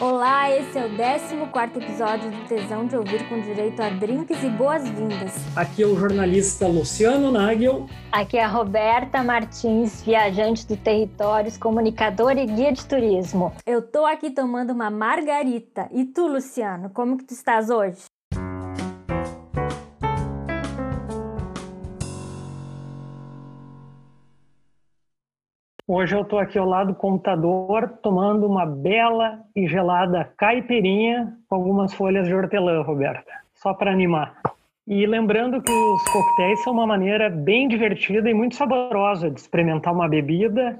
Olá, esse é o 14 episódio do Tesão de Ouvir com direito a drinks e boas-vindas. Aqui é o jornalista Luciano Nagel. Aqui é a Roberta Martins, viajante do territórios, comunicadora e guia de turismo. Eu tô aqui tomando uma margarita. E tu, Luciano, como que tu estás hoje? Hoje eu estou aqui ao lado do computador tomando uma bela e gelada caipirinha com algumas folhas de hortelã, Roberta, só para animar. E lembrando que os coquetéis são uma maneira bem divertida e muito saborosa de experimentar uma bebida,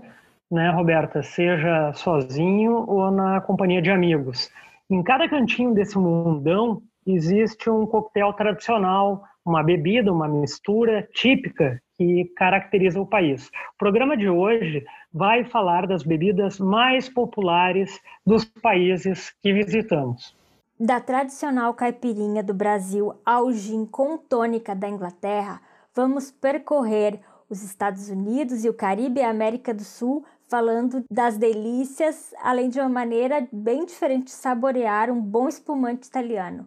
né, Roberta? Seja sozinho ou na companhia de amigos. Em cada cantinho desse mundão existe um coquetel tradicional, uma bebida, uma mistura típica que caracteriza o país. O programa de hoje vai falar das bebidas mais populares dos países que visitamos. Da tradicional caipirinha do Brasil ao gin com tônica da Inglaterra, vamos percorrer os Estados Unidos e o Caribe e a América do Sul falando das delícias, além de uma maneira bem diferente de saborear um bom espumante italiano,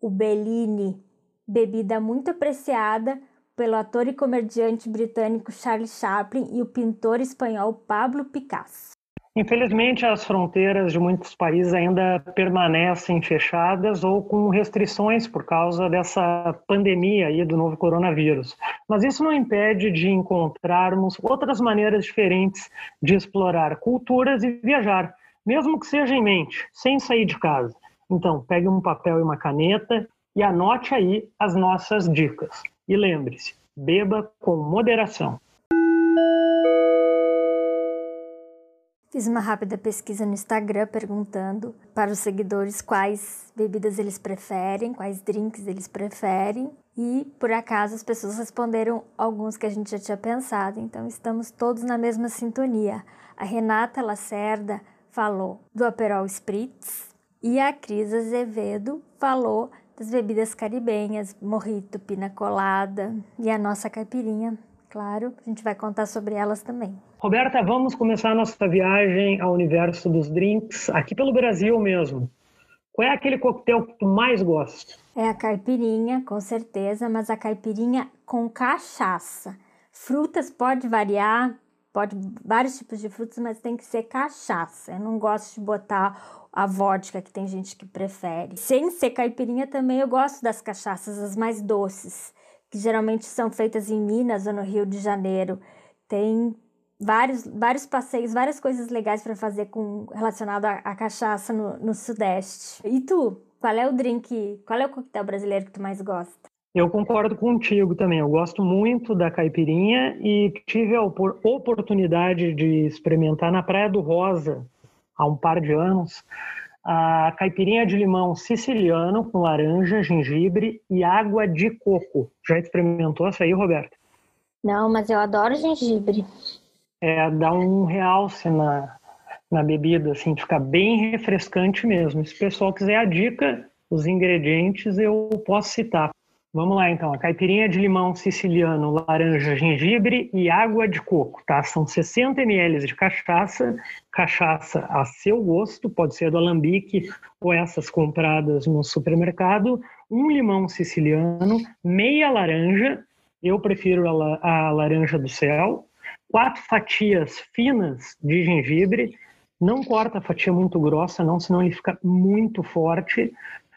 o Bellini, bebida muito apreciada pelo ator e comediante britânico Charlie Chaplin e o pintor espanhol Pablo Picasso. Infelizmente, as fronteiras de muitos países ainda permanecem fechadas ou com restrições por causa dessa pandemia aí do novo coronavírus. Mas isso não impede de encontrarmos outras maneiras diferentes de explorar culturas e viajar, mesmo que seja em mente, sem sair de casa. Então, pegue um papel e uma caneta e anote aí as nossas dicas. E lembre-se, beba com moderação. Fiz uma rápida pesquisa no Instagram perguntando para os seguidores quais bebidas eles preferem, quais drinks eles preferem. E por acaso as pessoas responderam alguns que a gente já tinha pensado, então estamos todos na mesma sintonia. A Renata Lacerda falou do Aperol Spritz e a Cris Azevedo falou das bebidas caribenhas, morrito, pina colada e a nossa caipirinha, claro. A gente vai contar sobre elas também. Roberta, vamos começar a nossa viagem ao universo dos drinks aqui pelo Brasil mesmo. Qual é aquele coquetel que tu mais gosta? É a caipirinha, com certeza, mas a caipirinha com cachaça. Frutas pode variar, pode vários tipos de frutas, mas tem que ser cachaça. Eu não gosto de botar a vodka, que tem gente que prefere. Sem ser caipirinha também eu gosto das cachaças as mais doces, que geralmente são feitas em Minas ou no Rio de Janeiro. Tem vários, vários passeios, várias coisas legais para fazer com relacionado à, à cachaça no, no Sudeste. E tu, qual é o drink, qual é o coquetel brasileiro que tu mais gosta? Eu concordo contigo também. Eu gosto muito da caipirinha e tive a oportunidade de experimentar na Praia do Rosa, há um par de anos, a caipirinha de limão siciliano com laranja, gengibre e água de coco. Já experimentou essa aí, Roberto? Não, mas eu adoro gengibre. É, dá um realce na, na bebida, assim, fica bem refrescante mesmo. Se o pessoal quiser a dica, os ingredientes eu posso citar. Vamos lá então, a caipirinha de limão siciliano, laranja, gengibre e água de coco, tá? São 60 ml de cachaça, cachaça a seu gosto, pode ser do alambique ou essas compradas no supermercado, um limão siciliano, meia laranja, eu prefiro a, laranja do céu, quatro fatias finas de gengibre, não corta a fatia muito grossa não, senão ele fica muito forte,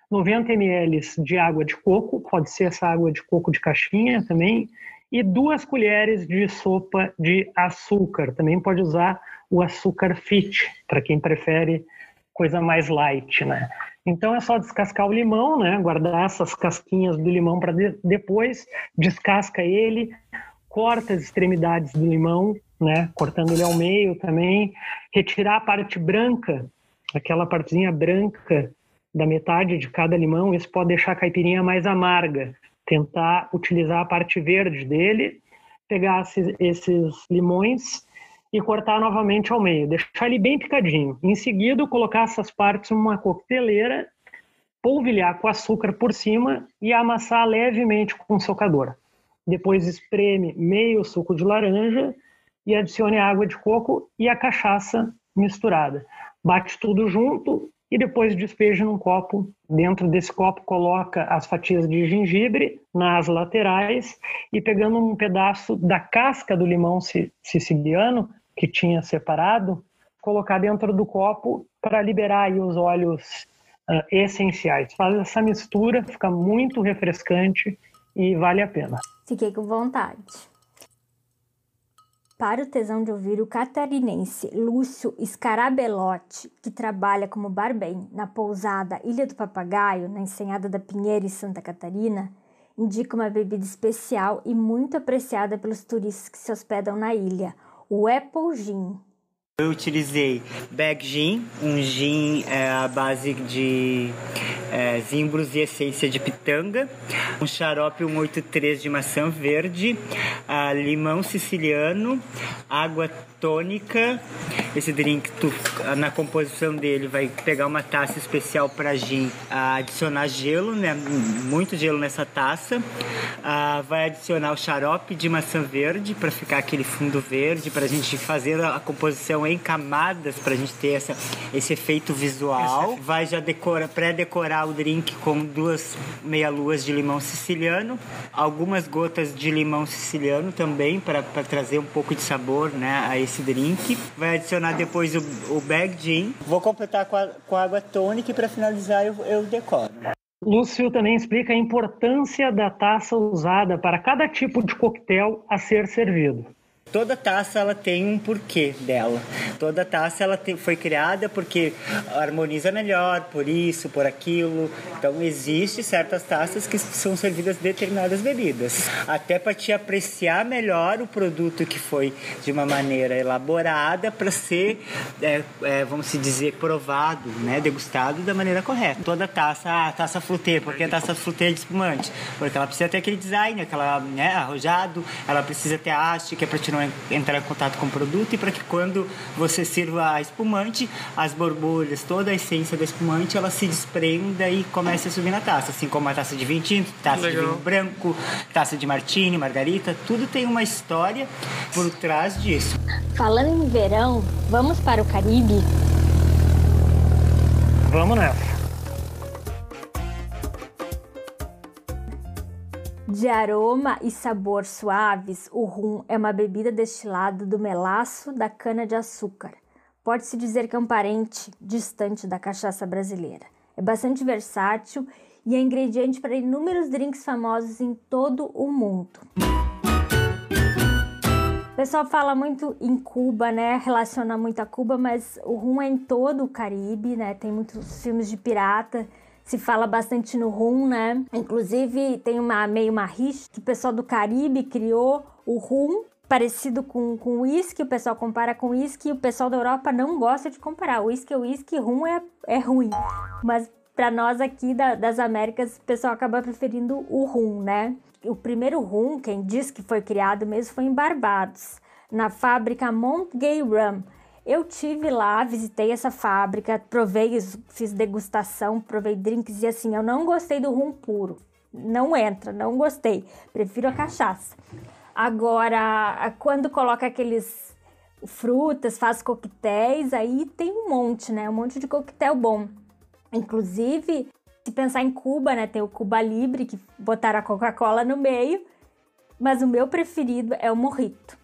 90 ml de água de coco, pode ser essa água de coco de caixinha também, e duas colheres de sopa de açúcar. Também pode usar o açúcar fit, para quem prefere coisa mais light, né? Então é só descascar o limão, né? Guardar essas casquinhas do limão para de depois, descasca ele, corta as extremidades do limão, né? Cortando ele ao meio também, retirar a parte branca, aquela partezinha branca da metade de cada limão, isso pode deixar a caipirinha mais amarga. Tentar utilizar a parte verde dele, pegar esses, limões e cortar novamente ao meio, deixar ele bem picadinho. Em seguida, colocar essas partes numa coqueteleira, polvilhar com açúcar por cima e amassar levemente com um socador. Depois espreme meio suco de laranja e adicione a água de coco e a cachaça misturada. Bate tudo junto e depois despeja num copo. Dentro desse copo coloca as fatias de gengibre nas laterais e pegando um pedaço da casca do limão siciliano que tinha separado, colocar dentro do copo para liberar os óleos uh, essenciais. Faz essa mistura, fica muito refrescante e vale a pena. Fiquei com vontade. Para o tesão de ouvir o catarinense Lúcio Scarabelotti, que trabalha como barman na pousada Ilha do Papagaio, na Ensenhada da Pinheira, em Santa Catarina, indica uma bebida especial e muito apreciada pelos turistas que se hospedam na ilha, o Apple Gin. Eu utilizei Bag Gin, um gin é, à base de é, zimbros e essência de pitanga, um xarope 183 de maçã verde, limão siciliano, água tônica. Esse drink, tu, na composição dele, vai pegar uma taça especial para gin, adicionar gelo, né? Muito gelo nessa taça. vai adicionar o xarope de maçã verde para ficar aquele fundo verde, para a gente fazer a composição em camadas, para a gente ter essa, esse efeito visual. Vai já decora, pré-decorar o drink com duas meia-luas de limão siciliano, algumas gotas de limão siciliano também, para trazer um pouco de sabor né, a esse drink. Vai adicionar depois o, o bag gin. Vou completar com, a, com água tônica e para finalizar eu, eu decoro. Lúcio também explica a importância da taça usada para cada tipo de coquetel a ser servido. Toda taça ela tem um porquê dela. Toda taça ela tem, foi criada porque harmoniza melhor, por isso, por aquilo. Então existe certas taças que são servidas determinadas bebidas, até para te apreciar melhor o produto que foi de uma maneira elaborada para ser, é, é, vamos se dizer, provado, né, degustado da maneira correta. Toda taça, a taça flutê, porque a taça é de espumante, porque ela precisa ter aquele design, aquela né, arrojado, ela precisa ter haste que é para tirar não entrar em contato com o produto e para que quando você sirva a espumante, as borbulhas, toda a essência da espumante, ela se desprenda e comece a subir na taça, assim como a taça de vinho tinto, taça Legal. de vinho branco, taça de martini, margarita, tudo tem uma história por trás disso. Falando em verão, vamos para o Caribe? Vamos nessa. De aroma e sabor suaves, o rum é uma bebida destilada do melaço da cana-de-açúcar. Pode-se dizer que é um parente distante da cachaça brasileira. É bastante versátil e é ingrediente para inúmeros drinks famosos em todo o mundo. O pessoal fala muito em Cuba, né? Relaciona muito a Cuba, mas o rum é em todo o Caribe, né? Tem muitos filmes de pirata se fala bastante no rum, né? Inclusive tem uma meio uma rixa que o pessoal do Caribe criou o rum parecido com com uísque, o pessoal compara com uísque o pessoal da Europa não gosta de comparar. Uísque é uísque, rum é, é ruim. Mas para nós aqui da, das Américas, o pessoal acaba preferindo o rum, né? O primeiro rum, quem diz que foi criado mesmo, foi em Barbados, na fábrica Mount Gay Rum eu tive lá, visitei essa fábrica, provei, fiz degustação, provei drinks e assim, eu não gostei do rum puro. Não entra, não gostei. Prefiro a cachaça. Agora, quando coloca aqueles frutas, faz coquetéis, aí tem um monte, né? Um monte de coquetel bom. Inclusive, se pensar em Cuba, né? Tem o Cuba Libre, que botaram a Coca-Cola no meio. Mas o meu preferido é o Morrito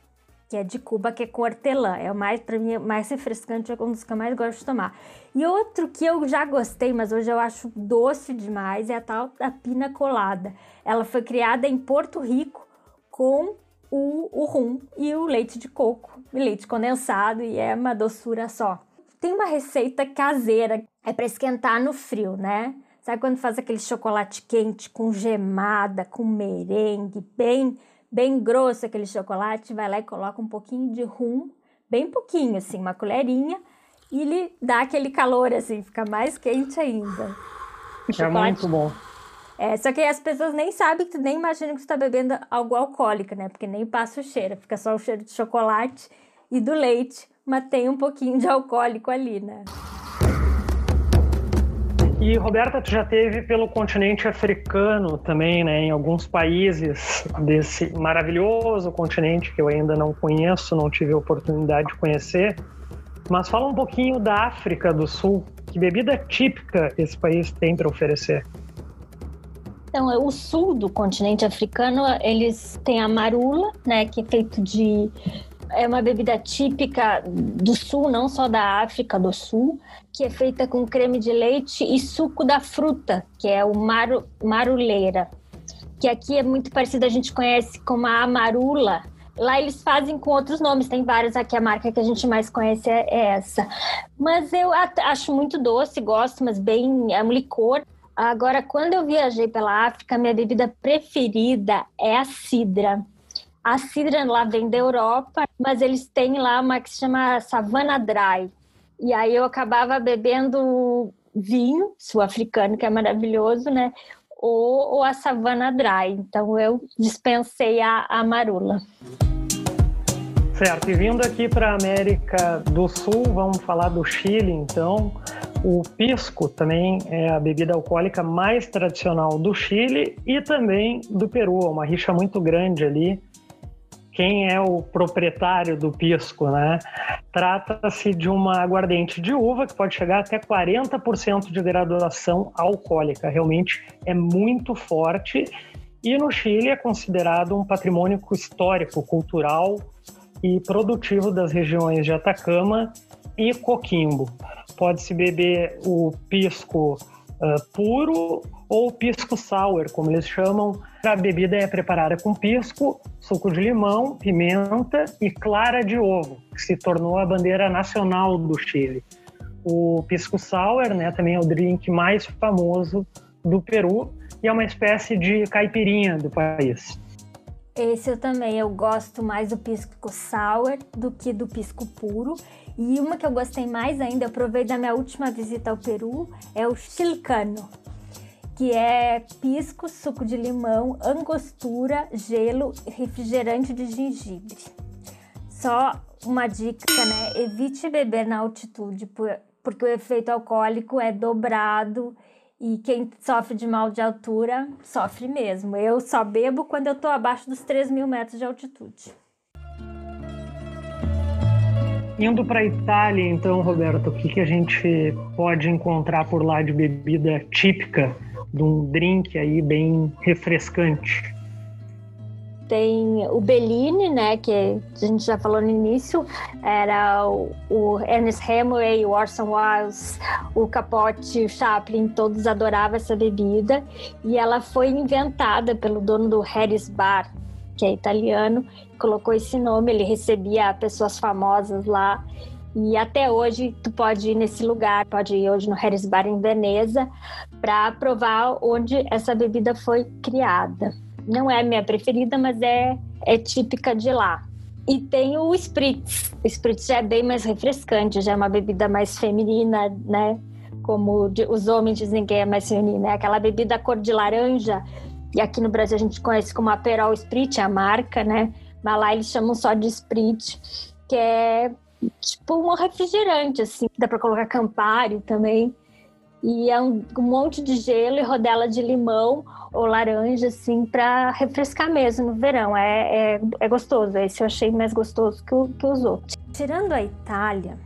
que é de Cuba, que é com hortelã. É o mais, para mim, mais refrescante, é um dos que eu mais gosto de tomar. E outro que eu já gostei, mas hoje eu acho doce demais, é a tal da pina colada. Ela foi criada em Porto Rico com o, o rum e o leite de coco, e leite condensado, e é uma doçura só. Tem uma receita caseira, é para esquentar no frio, né? Sabe quando faz aquele chocolate quente com gemada, com merengue, bem bem grosso aquele chocolate, vai lá e coloca um pouquinho de rum, bem pouquinho, assim, uma colherinha, e ele dá aquele calor, assim, fica mais quente ainda. é muito bom. É, só que as pessoas nem sabem, nem imaginam que você está bebendo algo alcoólico, né? Porque nem passa o cheiro, fica só o cheiro de chocolate e do leite, mas tem um pouquinho de alcoólico ali, né? E Roberta, tu já teve pelo continente africano também, né, em alguns países desse maravilhoso continente que eu ainda não conheço, não tive a oportunidade de conhecer. Mas fala um pouquinho da África do Sul. Que bebida típica esse país tem para oferecer? Então, o sul do continente africano, eles têm a marula, né, que é feito de é uma bebida típica do sul, não só da África do Sul, que é feita com creme de leite e suco da fruta, que é o maru, maruleira, que aqui é muito parecido, a gente conhece como a amarula. Lá eles fazem com outros nomes, tem vários aqui, a marca que a gente mais conhece é essa. Mas eu acho muito doce, gosto, mas bem, é um licor. Agora, quando eu viajei pela África, minha bebida preferida é a cidra a cidra lá vem da Europa, mas eles têm lá uma que se chama Savana Dry. E aí eu acabava bebendo vinho sul-africano, que é maravilhoso, né? Ou, ou, a Savana Dry. Então eu dispensei a, a marula. Certo, e vindo aqui para a América do Sul, vamos falar do Chile, então. O pisco também é a bebida alcoólica mais tradicional do Chile e também do Peru, uma rixa muito grande ali quem é o proprietário do pisco, né? Trata-se de uma aguardente de uva que pode chegar até 40% de graduação alcoólica. Realmente é muito forte e no Chile é considerado um patrimônio histórico, cultural e produtivo das regiões de Atacama e Coquimbo. Pode-se beber o pisco uh, puro ou pisco sour, como eles chamam. A bebida é preparada com pisco, suco de limão, pimenta e clara de ovo, que se tornou a bandeira nacional do Chile. O pisco sour, né, também é o drink mais famoso do Peru e é uma espécie de caipirinha do país. Esse eu também, eu gosto mais do pisco sour do que do pisco puro. E uma que eu gostei mais ainda, eu provei da minha última visita ao Peru, é o chilcano que é pisco, suco de limão, angostura, gelo, refrigerante de gengibre. Só uma dica, né? Evite beber na altitude, porque o efeito alcoólico é dobrado e quem sofre de mal de altura sofre mesmo. Eu só bebo quando eu tô abaixo dos 3 mil metros de altitude. Indo para Itália, então, Roberto, o que, que a gente pode encontrar por lá de bebida típica de um drink aí bem refrescante. Tem o Bellini, né, que a gente já falou no início, era o, o Ernest Hemingway, o Orson Welles, o Capote, o Chaplin, todos adoravam essa bebida. E ela foi inventada pelo dono do Harris Bar, que é italiano, colocou esse nome, ele recebia pessoas famosas lá e até hoje tu pode ir nesse lugar, pode ir hoje no Harris Bar em Veneza para provar onde essa bebida foi criada. Não é minha preferida, mas é, é típica de lá. E tem o Spritz. O Spritz já é bem mais refrescante, já é uma bebida mais feminina, né? Como os homens dizem que é mais feminina. É aquela bebida cor de laranja, e aqui no Brasil a gente conhece como Aperol Spritz, a marca, né? Mas lá eles chamam só de Spritz, que é tipo um refrigerante, assim. Dá para colocar Campari também. E é um, um, monte de gelo e rodela de limão ou laranja, assim, para refrescar mesmo no verão. É, é, é, gostoso. Esse eu achei mais gostoso que, que os outros. Tirando a Itália,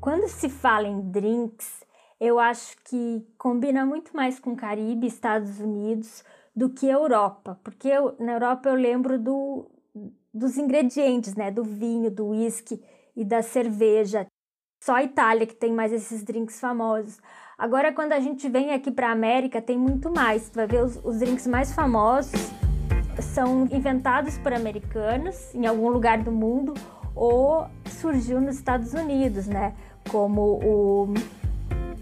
quando se fala em drinks, eu acho que combina muito mais com Caribe, Estados Unidos, do que Europa. Porque eu, na Europa eu lembro do, dos ingredientes, né? Do vinho, do whisky e da cerveja. Só a Itália que tem mais esses drinks famosos. Agora, quando a gente vem aqui para a América, tem muito mais. Tu vai ver os, os drinks mais famosos são inventados por americanos em algum lugar do mundo ou surgiu nos Estados Unidos, né? Como o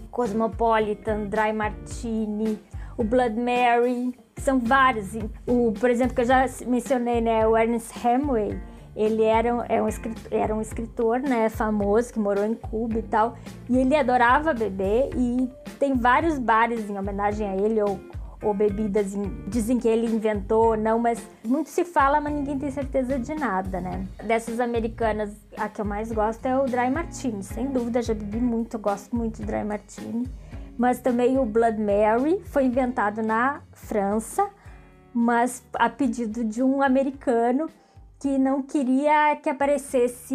Cosmopolitan, Dry Martini, o Blood Mary, são vários. O, por exemplo, que eu já mencionei, né? O Ernest Hemingway ele era, é um, escritor, era um escritor né, famoso que morou em Cuba e tal, e ele adorava beber e tem vários bares em homenagem a ele ou, ou bebidas em, dizem que ele inventou, não, mas muito se fala, mas ninguém tem certeza de nada, né? Dessas americanas, a que eu mais gosto é o Dry Martini, sem dúvida, já bebi muito, gosto muito de Dry Martini. Mas também o Blood Mary foi inventado na França, mas a pedido de um americano que não queria que aparecesse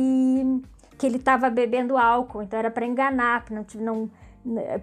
que ele estava bebendo álcool, então era para enganar, para não, não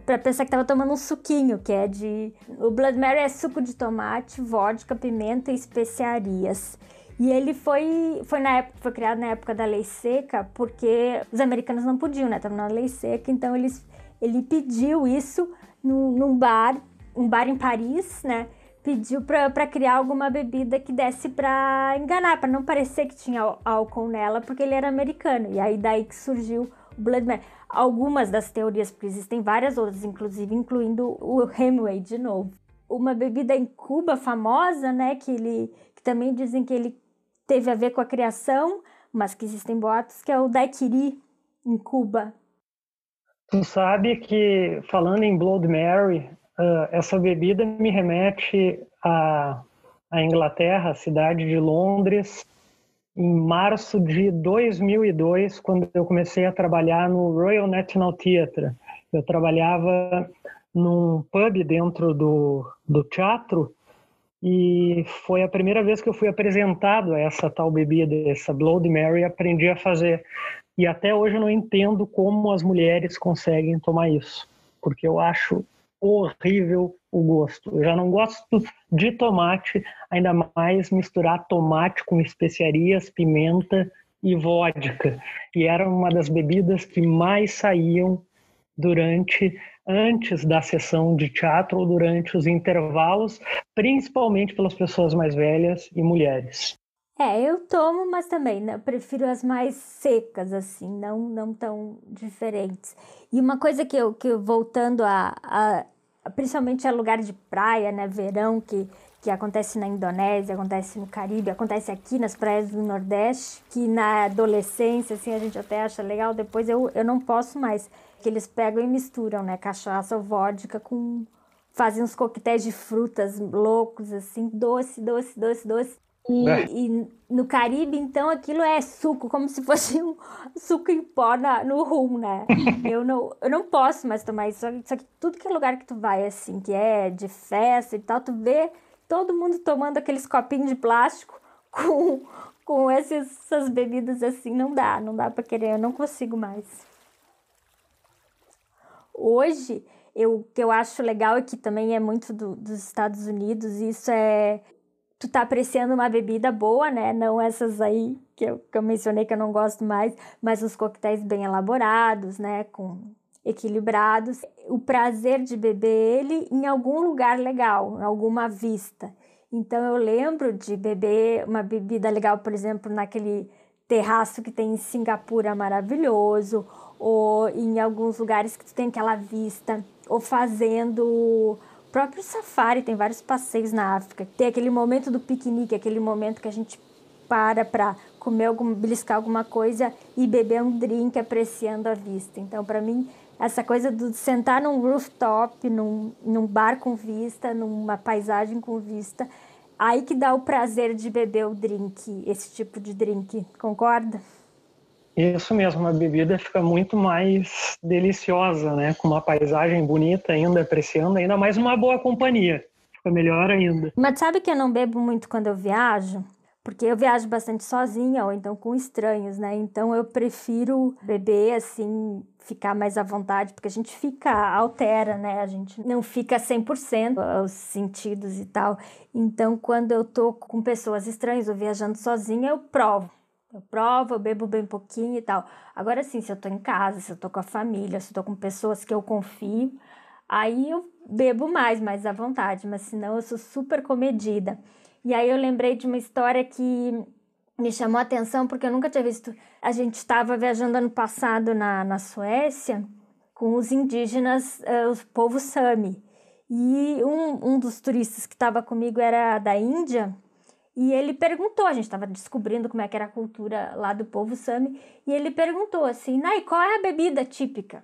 para pensar que estava tomando um suquinho, que é de o Blood Mary é suco de tomate, vodka, pimenta e especiarias. E ele foi, foi na época, foi criado na época da lei seca, porque os americanos não podiam, né? Estavam na lei seca, então eles, ele pediu isso num, num bar, um bar em Paris, né? Pediu para criar alguma bebida que desse para enganar, para não parecer que tinha álcool nela, porque ele era americano. E aí daí que surgiu o Blood Mary. Algumas das teorias, porque existem várias outras, inclusive incluindo o Hemingway de novo. Uma bebida em Cuba famosa, né, que ele que também dizem que ele teve a ver com a criação, mas que existem boatos, que é o daiquiri em Cuba. Tu sabe que, falando em Blood Mary, uh, essa bebida me remete à, à Inglaterra, a cidade de Londres, em março de 2002, quando eu comecei a trabalhar no Royal National Theatre. Eu trabalhava num pub dentro do, do teatro e foi a primeira vez que eu fui apresentado a essa tal bebida, essa Bloody Mary, aprendi a fazer. E até hoje eu não entendo como as mulheres conseguem tomar isso, porque eu acho horrível o gosto. Eu já não gosto de tomate, ainda mais misturar tomate com especiarias, pimenta e vodka. E era uma das bebidas que mais saíam durante antes da sessão de teatro ou durante os intervalos, principalmente pelas pessoas mais velhas e mulheres. É, eu tomo, mas também né, prefiro as mais secas, assim, não, não tão diferentes. E uma coisa que eu, que eu voltando a, a principalmente a lugar de praia, né, verão, que, que acontece na Indonésia, acontece no Caribe, acontece aqui nas praias do Nordeste, que na adolescência, assim, a gente até acha legal, depois eu, eu não posso mais que eles pegam e misturam, né? Cachaça ou vodka com. Fazem uns coquetéis de frutas loucos, assim, doce, doce, doce, doce. E, é. e, no Caribe, então, aquilo é suco, como se fosse um suco em pó na, no rum, né? eu, não, eu não posso mais tomar isso. Só que tudo que é lugar que tu vai, assim, que é de festa e tal, tu vê todo mundo tomando aqueles copinhos de plástico com, com esses, essas bebidas assim. Não dá, não dá pra querer, eu não consigo mais. Hoje, eu, o que eu acho legal é que também é muito do, dos Estados Unidos, isso é tu tá apreciando uma bebida boa, né? Não essas aí que eu, que eu mencionei que eu não gosto mais, mas os coquetéis bem elaborados, né? Com equilibrados. O prazer de beber ele em algum lugar legal, em alguma vista. Então eu lembro de beber uma bebida legal, por exemplo, naquele terraço que tem em Singapura maravilhoso, ou em alguns lugares que tu tem aquela vista, ou fazendo próprio safari, tem vários passeios na África. Tem aquele momento do piquenique, aquele momento que a gente para para comer algum, beliscar alguma coisa e beber um drink apreciando a vista. Então, para mim, essa coisa de sentar num rooftop, num, num bar com vista, numa paisagem com vista, aí que dá o prazer de beber o drink, esse tipo de drink, concorda? Isso mesmo, a bebida fica muito mais deliciosa, né? Com uma paisagem bonita ainda, apreciando, ainda mais uma boa companhia. Fica melhor ainda. Mas sabe que eu não bebo muito quando eu viajo? Porque eu viajo bastante sozinha ou então com estranhos, né? Então eu prefiro beber assim, ficar mais à vontade, porque a gente fica, altera, né? A gente não fica 100% os sentidos e tal. Então quando eu tô com pessoas estranhas ou viajando sozinha, eu provo. Eu provo, eu bebo bem pouquinho e tal. Agora sim, se eu tô em casa, se eu tô com a família, se eu tô com pessoas que eu confio, aí eu bebo mais, mais à vontade, mas senão eu sou super comedida. E aí eu lembrei de uma história que me chamou a atenção porque eu nunca tinha visto. A gente estava viajando ano passado na, na Suécia com os indígenas, uh, o povo Sami. E um, um dos turistas que estava comigo era da Índia e ele perguntou, a gente estava descobrindo como é que era a cultura lá do povo Sami, e ele perguntou assim, Nai, qual é a bebida típica?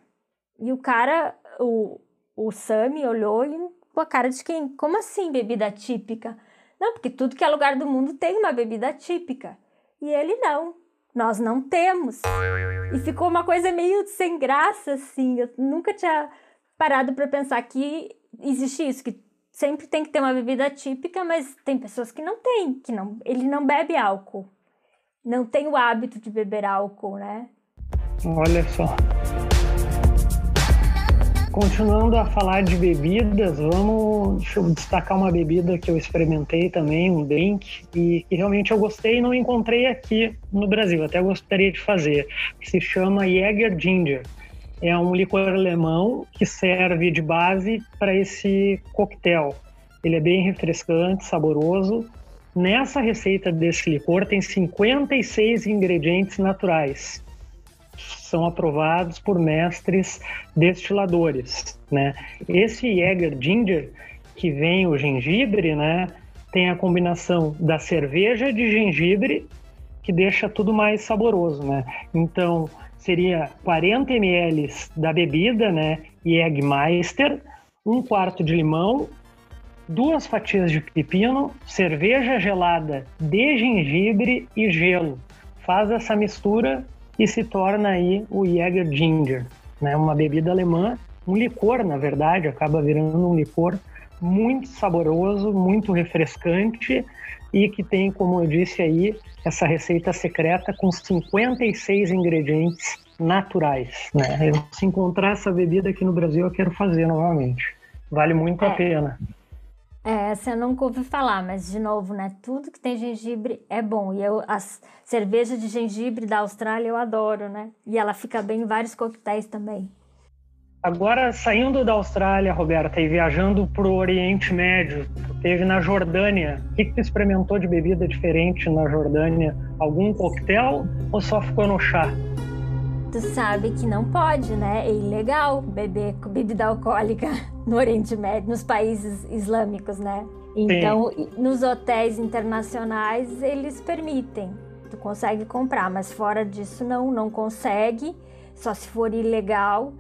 E o cara, o, o Sami olhou e com a cara de quem? Como assim bebida típica? Não, porque tudo que é lugar do mundo tem uma bebida típica. E ele não, nós não temos. E ficou uma coisa meio sem graça, assim. Eu nunca tinha parado para pensar que existe isso, que sempre tem que ter uma bebida típica, mas tem pessoas que não têm, que não, ele não bebe álcool. Não tem o hábito de beber álcool, né? Olha só. Continuando a falar de bebidas, vamos deixa eu destacar uma bebida que eu experimentei também, um drink, e que realmente eu gostei e não encontrei aqui no Brasil, até gostaria de fazer, se chama Jäger Ginger. É um licor alemão que serve de base para esse coquetel. Ele é bem refrescante, saboroso. Nessa receita desse licor tem 56 ingredientes naturais são aprovados por mestres destiladores, né? Esse Jäger Ginger, que vem o gengibre, né? Tem a combinação da cerveja de gengibre, que deixa tudo mais saboroso, né? Então, seria 40 ml da bebida, né? Jägermeister, um quarto de limão, duas fatias de pepino, cerveja gelada de gengibre e gelo. Faz essa mistura e se torna aí o Jäger Ginger, né? Uma bebida alemã, um licor, na verdade, acaba virando um licor muito saboroso, muito refrescante e que tem, como eu disse aí, essa receita secreta com 56 ingredientes naturais. Né? Se encontrar essa bebida aqui no Brasil, eu quero fazer novamente. Vale muito é. a pena. É, essa eu nunca ouvi falar, mas de novo, né? Tudo que tem gengibre é bom. E eu, as cervejas de gengibre da Austrália eu adoro, né? E ela fica bem em vários coquetéis também. Agora, saindo da Austrália, Roberta, e viajando para o Oriente Médio, teve na Jordânia. O que, que tu experimentou de bebida diferente na Jordânia? Algum coquetel ou só ficou no chá? tu sabe que não pode, né? É ilegal beber bebida alcoólica no Oriente Médio, nos países islâmicos, né? Então, Sim. nos hotéis internacionais eles permitem, tu consegue comprar, mas fora disso não, não consegue, só se for ilegal.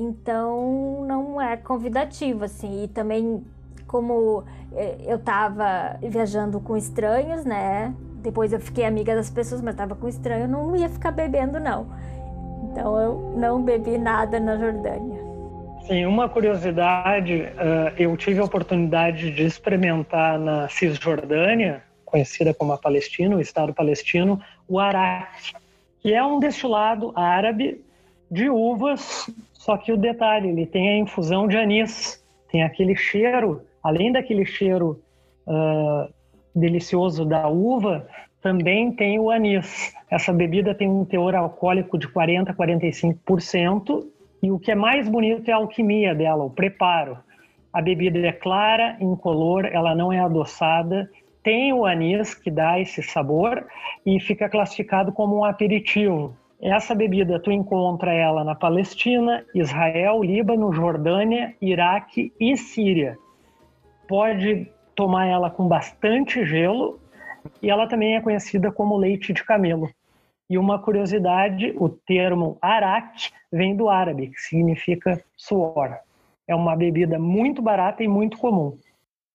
Então, não é convidativo, assim. E também, como eh, eu tava viajando com estranhos, né? Depois eu fiquei amiga das pessoas, mas tava com estranho, não ia ficar bebendo, não. Então eu não bebi nada na Jordânia. Sim, uma curiosidade, uh, eu tive a oportunidade de experimentar na Cisjordânia, conhecida como a Palestina, o Estado palestino, o arak, que é um destilado árabe de uvas, só que o detalhe, ele tem a infusão de anis, tem aquele cheiro, além daquele cheiro uh, delicioso da uva, também tem o anis. Essa bebida tem um teor alcoólico de 40 a 45%, e o que é mais bonito é a alquimia dela, o preparo. A bebida é clara, incolor, ela não é adoçada, tem o anis que dá esse sabor e fica classificado como um aperitivo. Essa bebida tu encontra ela na Palestina, Israel, Líbano, Jordânia, Iraque e Síria. Pode tomar ela com bastante gelo e ela também é conhecida como leite de camelo. E uma curiosidade, o termo arak vem do árabe, que significa suor. É uma bebida muito barata e muito comum.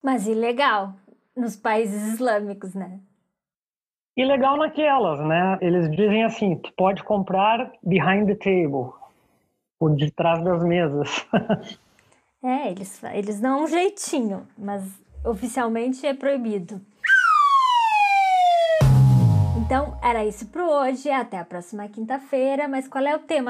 Mas ilegal nos países islâmicos, né? Ilegal naquelas, né? Eles dizem assim, tu pode comprar behind the table, por detrás das mesas. é, eles, eles dão um jeitinho, mas oficialmente é proibido. Então, era isso por hoje. Até a próxima quinta-feira. Mas qual é o tema?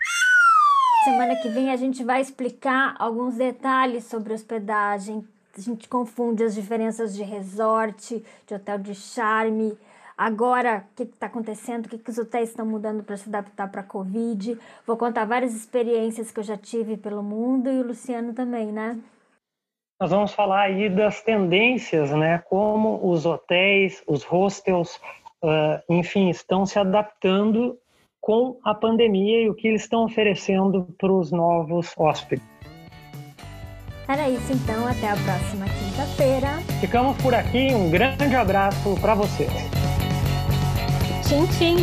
Semana que vem a gente vai explicar alguns detalhes sobre hospedagem. A gente confunde as diferenças de resort, de hotel de charme. Agora, o que está acontecendo? O que, que os hotéis estão mudando para se adaptar para a Covid? Vou contar várias experiências que eu já tive pelo mundo e o Luciano também, né? Nós vamos falar aí das tendências, né? Como os hotéis, os hostels uh, enfim, estão se adaptando com a pandemia e o que eles estão oferecendo para os novos hóspedes. Era isso então, até a próxima quinta-feira. Ficamos por aqui, um grande abraço para vocês. 亲亲